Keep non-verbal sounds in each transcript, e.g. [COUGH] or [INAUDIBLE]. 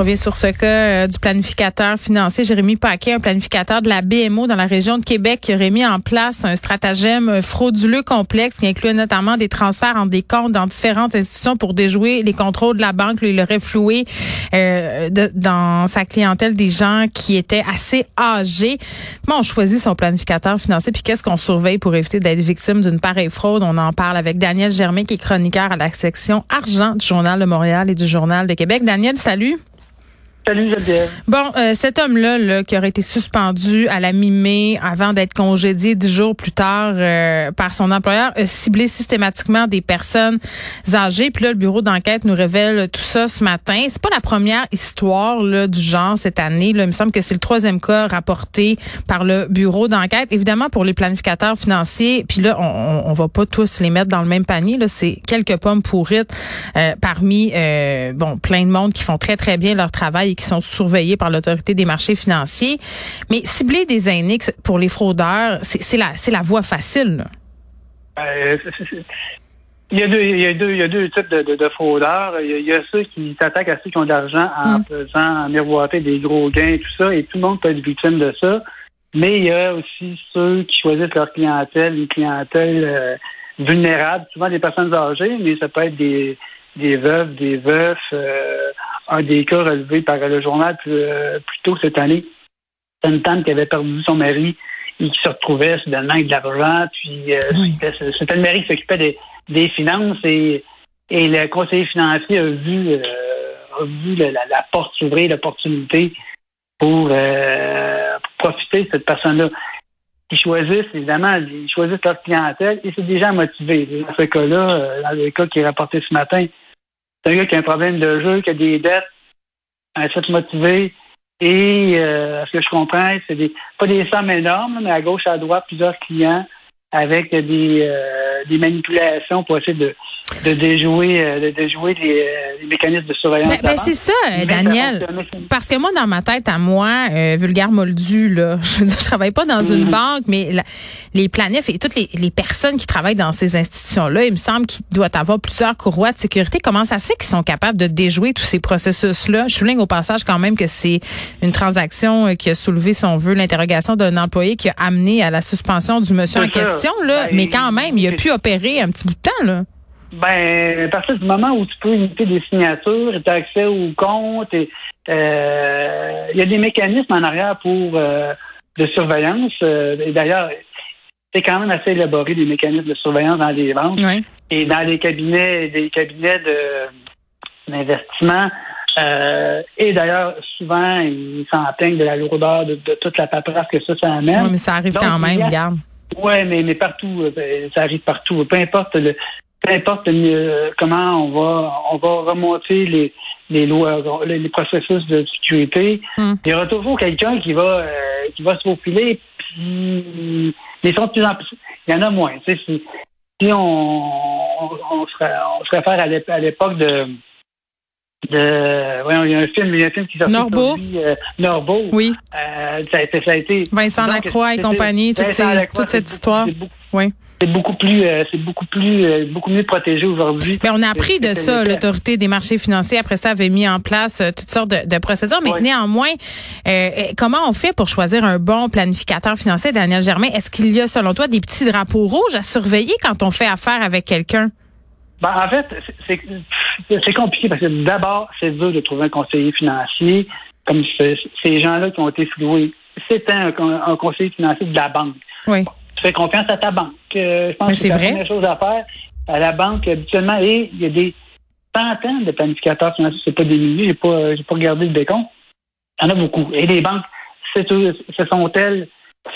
Revient sur ce cas euh, du planificateur financier Jérémy Paquet, un planificateur de la BMO dans la région de Québec qui aurait mis en place un stratagème frauduleux complexe qui incluait notamment des transferts en des comptes dans différentes institutions pour déjouer les contrôles de la banque. il aurait floué euh, dans sa clientèle des gens qui étaient assez âgés. Comment on choisit son planificateur financier puis qu'est-ce qu'on surveille pour éviter d'être victime d'une pareille fraude? On en parle avec Daniel Germain qui est chroniqueur à la section argent du Journal de Montréal et du Journal de Québec. Daniel, salut. Bon, euh, cet homme-là là, qui aurait été suspendu à la mi-mai avant d'être congédié dix jours plus tard euh, par son employeur a ciblé systématiquement des personnes âgées. Puis là, le bureau d'enquête nous révèle tout ça ce matin. C'est pas la première histoire là, du genre cette année. Là. Il me semble que c'est le troisième cas rapporté par le bureau d'enquête. Évidemment, pour les planificateurs financiers, puis là, on, on, va pas tous les mettre dans le même panier. Là, c'est quelques pommes pourrites euh, parmi bon plein de monde qui font très très bien leur travail qui sont surveillés par l'autorité des marchés financiers. Mais cibler des aînés pour les fraudeurs, c'est la, la voie facile. Euh, il y, a deux, il, y a deux, il y a deux types de, de, fraudeurs. Il y, a, ceux qui s'attaquent à ceux qui ont de l'argent en mm. faisant miroiter des gros gains et tout ça, et tout le monde peut être victime de ça. Mais il y a aussi ceux qui choisissent leur clientèle, une clientèle euh, vulnérable, souvent des personnes âgées, mais ça peut être des, des veuves, des veufs, euh, un des cas relevés par le journal plus, euh, tôt cette année. C'est une femme qui avait perdu son mari et qui se retrouvait soudainement avec de l'argent. Puis euh, c'était le mari qui s'occupait des, finances et, et le conseiller financier a vu, euh, a vu la, porte s'ouvrir, l'opportunité pour, profiter de cette personne-là. Ils choisissent, évidemment, ils choisissent leur clientèle et c'est déjà motivé. Dans ce cas-là, dans le cas qui est rapporté ce matin, c'est un gars qui a un problème de jeu, qui a des dettes, un set motivé. Et euh, ce que je comprends, c'est des pas des sommes énormes, mais à gauche, à droite, plusieurs clients avec des, euh, des manipulations pour essayer de, de déjouer, euh, de déjouer les, euh, les mécanismes de surveillance. Ben, ben c'est ça, Daniel. Parce que moi, dans ma tête, à moi, vulgaire moldu, là, [LAUGHS] je veux dire, je travaille pas dans une mhm. banque, mais les planifs et toutes les, les, personnes qui travaillent dans ces institutions-là, il me semble qu'il doit avoir plusieurs courroies de sécurité. Comment ça se fait qu'ils sont capables de déjouer tous ces processus-là? Je souligne au passage quand même que c'est une transaction qui a soulevé, si on veut, l'interrogation d'un employé qui a amené à la suspension du monsieur en question, là. Ben, mais quand même, il a pu opérer un petit bout de temps, là. Ben, à partir du moment où tu peux imiter des signatures, tu as accès au compte, euh, il y a des mécanismes en arrière pour euh, de surveillance. Euh, et d'ailleurs, c'est quand même assez élaboré des mécanismes de surveillance dans les banques et dans les cabinets, des cabinets de d'investissement. et d'ailleurs, souvent, ils s'en plaignent de la lourdeur de, toute la paperasse que ça, ça amène. Oui, mais ça arrive quand même, regarde. Oui, mais, mais partout, ben, ça arrive partout. Peu importe le, peu importe euh, comment on va on va remonter les les lois les, processus de sécurité hmm. il y aura toujours quelqu'un qui va euh, qui va se faufiler puis les sont de plus en plus il y en a moins tu sais si, si on, on, se, on se réfère à l'époque de de voyons, il y a un film, il y a un film qui s'appelle Norbeau. Euh, Norbeau. Oui. Euh, ça, a été, ça a été Vincent Lacroix et compagnie, toute, toute cette histoire. oui c'est beaucoup plus euh, c'est beaucoup plus euh, beaucoup mieux protégé aujourd'hui. Mais on a appris de ça, l'autorité des marchés financiers après ça avait mis en place euh, toutes sortes de, procédures. Mais néanmoins, comment on fait pour choisir un bon planificateur financier, Daniel Germain? Est-ce qu'il y a selon toi des petits drapeaux rouges à surveiller quand on fait affaire avec quelqu'un? Ben, en fait, c'est compliqué parce que d'abord, c'est dur de trouver un conseiller financier comme ces gens-là qui ont été floués. C'était un, un conseiller financier de la banque. Oui tu fais confiance à ta banque. Je pense que c'est la première chose à faire à la banque habituellement. Et il y a des centaines de planificateurs financiers, c'est pas des milliers, j'ai pas, j'ai pas regardé le décompte. Il y en a beaucoup. Et les banques, ce sont elles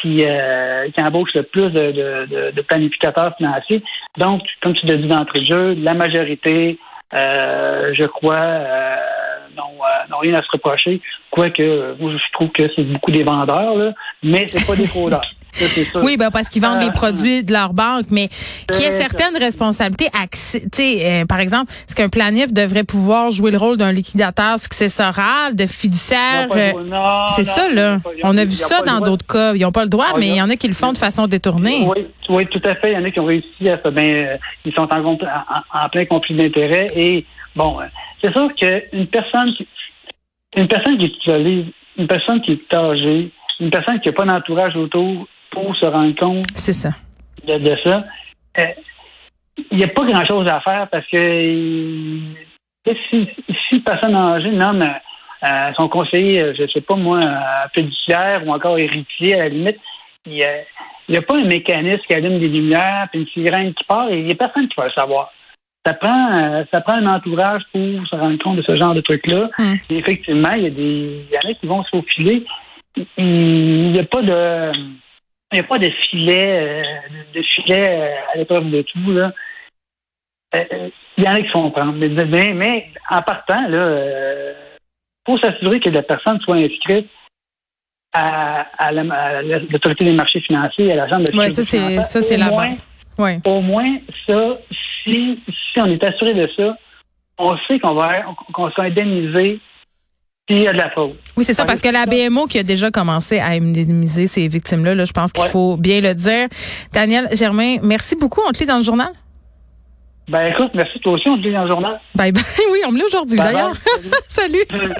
qui, euh, qui embauchent le plus de, de, de, planificateurs financiers. Donc, comme tu l'as dit d'entrée de jeu, la majorité, euh, je crois, euh, n'ont rien à se reprocher. Quoique, moi, je trouve que c'est beaucoup des vendeurs, là, mais c'est pas des fraudeurs. [LAUGHS] Ça, sûr. Oui, ben parce qu'ils vendent Euh, les produits de leur banque, mais qui a c'est certaines responsabilités. euh, par exemple, est-ce qu'un planif devrait pouvoir jouer le rôle d'un liquidateur successoral, de fiduciaire? Euh, C'est ça, là. pas- On a vu ça dans d'autres cas. Ils n'ont pas le droit, Ah, mais il y en a qui le font de façon détournée. Oui, oui, tout à fait. Il y en a qui ont réussi à se ben, euh, ils sont en, compte- en, en plein conflit d'intérêts. Et bon, euh, c'est sûr qu'une personne qui une personne qui est isolée, une personne qui est âgée, une personne qui n'a pas d'entourage autour pour se rendre compte C'est ça. de, de ça, euh, il n'y a pas grand chose à faire parce que euh, si, si personne âgée nomme euh, son conseiller, euh, je ne sais pas moi, fiduciaire ou encore héritier, à la limite, il n'y a, pas un mécanisme qui allume des lumières, puis une sirène qui part, et il n'y a personne qui va le savoir. Ça prend, euh, ça prend un entourage pour se rendre compte de ce genre de truc-là. Et effectivement, il y a des, y en a qui vont se faufiler. Il n'y a pas de, il n'y a pas de filet, euh, de filet euh, à l'épreuve de tout, là. Euh, Il y en a qui font prendre. Mais, mais, mais en partant, euh, faut s'assurer que la personne soit inscrite à, à la- à l'autorité des marchés financiers, à la chambre de Oui, sécurité ça, c'est ça, c'est la moins- base. Au moins, ça, si, si on est assuré de ça, on sait qu'on va qu'on sera indemnisé s'il y a de la faute. Oui, c'est ça, parce que la. BMO qui a déjà commencé à indemniser ces victimes-là, là, je pense qu'il Ouais. faut bien le dire. Daniel Germain, merci beaucoup. On te lit dans le journal? Ben écoute, merci toi aussi, on te dit dans le journal. Bye bye. [LAUGHS] Oui, on me lit aujourd'hui d'ailleurs. [LAUGHS] Salut.